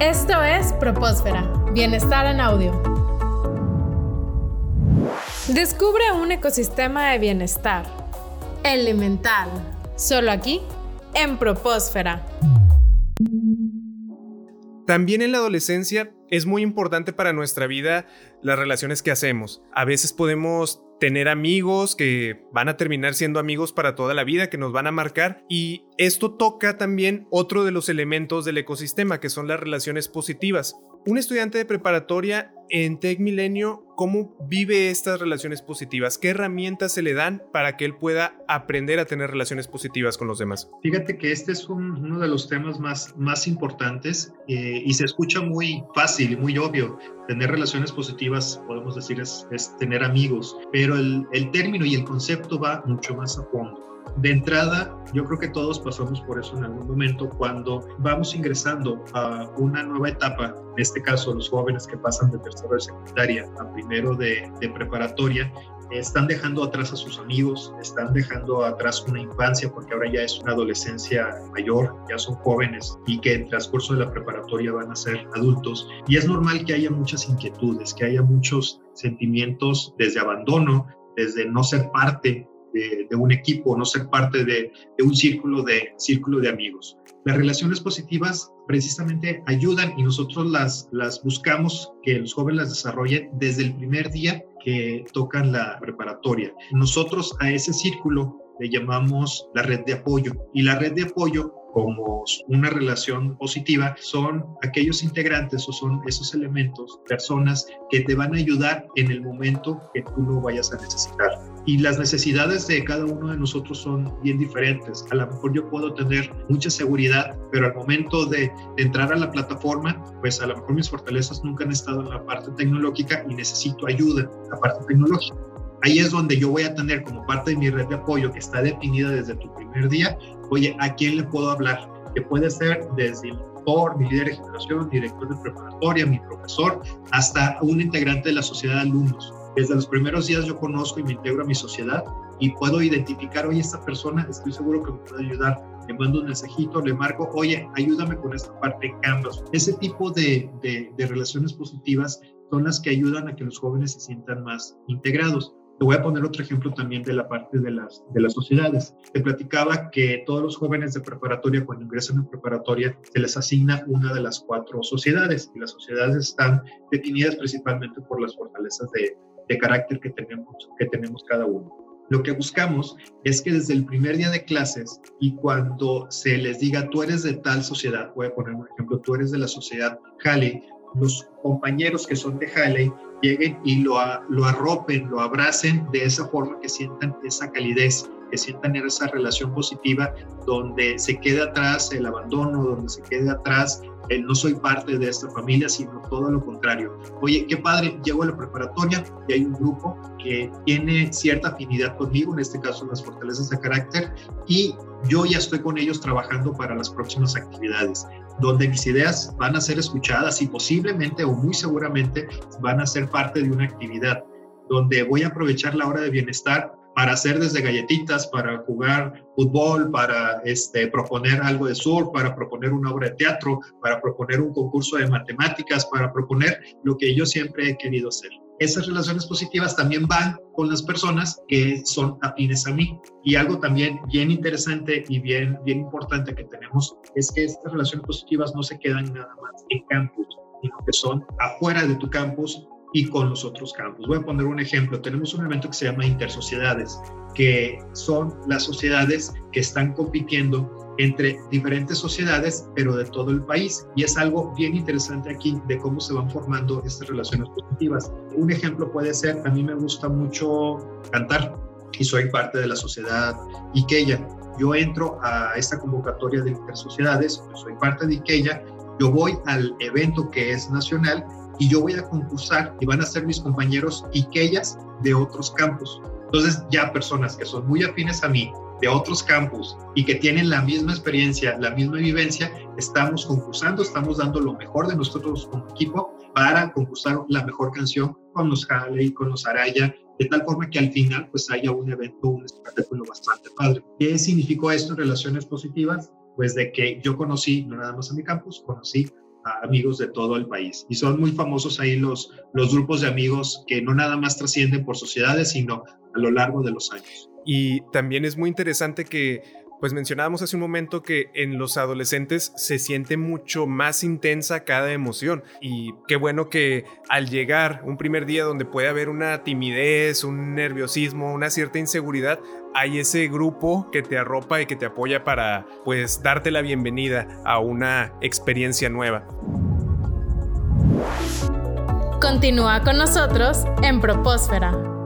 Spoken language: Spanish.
Esto es Propósfera, Bienestar en Audio. Descubre un ecosistema de bienestar elemental, solo aquí, en Propósfera. También en la adolescencia es muy importante para nuestra vida las relaciones que hacemos. A veces podemos tener amigos que van a terminar siendo amigos para toda la vida, que nos van a marcar. Y esto toca también otro de los elementos del ecosistema, que son las relaciones positivas. Un estudiante de preparatoria en Tech Milenio, ¿cómo vive estas relaciones positivas? ¿Qué herramientas se le dan para que él pueda aprender a tener relaciones positivas con los demás? Fíjate que este es uno de los temas más, más importantes eh, y se escucha muy fácil y muy obvio. Tener relaciones positivas, podemos decir, es, es tener amigos, pero el, el término y el concepto va mucho más a fondo. De entrada, yo creo que todos pasamos por eso en algún momento cuando vamos ingresando a una nueva etapa, en este caso los jóvenes que pasan de tercero de secundaria a primero de, preparatoria, están dejando atrás a sus amigos, están dejando atrás una infancia porque ahora ya es una adolescencia mayor, ya son jóvenes y que en transcurso de la preparatoria van a ser adultos. Y es normal que haya muchas inquietudes, que haya muchos sentimientos desde abandono, desde no ser parte de, un equipo, no ser parte de, un círculo de, círculo de amigos. Las relaciones positivas precisamente ayudan y nosotros las, buscamos que los jóvenes las desarrollen desde el primer día que tocan la preparatoria. Nosotros a ese círculo le llamamos la red de apoyo y la red de apoyo como una relación positiva son aquellos integrantes o son esos elementos, personas que te van a ayudar en el momento que tú lo vayas a necesitar. Y las necesidades de cada uno de nosotros son bien diferentes. A lo mejor yo puedo tener mucha seguridad, pero al momento de, entrar a la plataforma, pues a lo mejor mis fortalezas nunca han estado en la parte tecnológica y necesito ayuda en la parte tecnológica. Ahí es donde yo voy a tener como parte de mi red de apoyo que está definida desde tu primer día, oye, ¿a quién le puedo hablar? Que puede ser desde el mi líder de generación, director de preparatoria, mi profesor, hasta un integrante de la sociedad de alumnos. Desde los primeros días yo conozco y me integro a mi sociedad y puedo identificar, oye, esta persona estoy seguro que me puede ayudar. Le mando un mensajito, le marco, oye, ayúdame con esta parte Canvas. Ese tipo de, de, de relaciones positivas son las que ayudan a que los jóvenes se sientan más integrados. Te voy a poner otro ejemplo también de la parte de las, de las sociedades. Te platicaba que todos los jóvenes de preparatoria, cuando ingresan a preparatoria, se les asigna una de las cuatro sociedades y las sociedades están definidas principalmente por las fortalezas de, de carácter que tenemos, que tenemos cada uno. Lo que buscamos es que desde el primer día de clases y cuando se les diga tú eres de tal sociedad, voy a poner un ejemplo, tú eres de la sociedad Halley, los compañeros que son de Halley lleguen y lo, lo arropen, lo abracen de esa forma que sientan esa calidez, que sientan esa relación positiva donde se quede atrás el abandono, donde se quede atrás el no soy parte de esta familia, sino todo lo contrario. Oye, qué padre, llego a la preparatoria y hay un grupo que tiene cierta afinidad conmigo, en este caso las fortalezas de carácter, y yo ya estoy con ellos trabajando para las próximas actividades donde mis ideas van a ser escuchadas y posiblemente o muy seguramente van a ser parte de una actividad, donde voy a aprovechar la hora de bienestar para hacer desde galletitas, para jugar fútbol, para este, proponer algo de surf, para proponer una obra de teatro, para proponer un concurso de matemáticas, para proponer lo que yo siempre he querido hacer esas relaciones positivas también van con las personas que son afines a mí. Y algo también bien interesante y bien, bien importante que tenemos es que estas relaciones positivas no se quedan nada más en campus, sino que son afuera de tu campus y con los otros campos. Voy a poner un ejemplo. Tenemos un evento que se llama Intersociedades, que son las sociedades que están compitiendo entre diferentes sociedades, pero de todo el país. Y es algo bien interesante aquí de cómo se van formando estas relaciones positivas. Un ejemplo puede ser, a mí me gusta mucho cantar y soy parte de la sociedad Ikeya. Yo entro a esta convocatoria de intersociedades, soy parte de Ikeya, yo voy al evento que es nacional y yo voy a concursar y van a ser mis compañeros Ikeyas de otros campos. Entonces ya personas que son muy afines a mí, de otros campus y que tienen la misma experiencia, la misma vivencia, estamos concursando, estamos dando lo mejor de nosotros como equipo para concursar la mejor canción con los Halley, con los Araya, de tal forma que al final pues haya un evento, un espectáculo bastante padre. ¿Qué significó esto en relaciones positivas? Pues de que yo conocí no nada más a mi campus, conocí amigos de todo el país. Y son muy famosos ahí los, los grupos de amigos que no nada más trascienden por sociedades, sino a lo largo de los años. Y también es muy interesante que pues mencionábamos hace un momento que en los adolescentes se siente mucho más intensa cada emoción y qué bueno que al llegar un primer día donde puede haber una timidez, un nerviosismo, una cierta inseguridad, hay ese grupo que te arropa y que te apoya para pues darte la bienvenida a una experiencia nueva. Continúa con nosotros en Propósfera.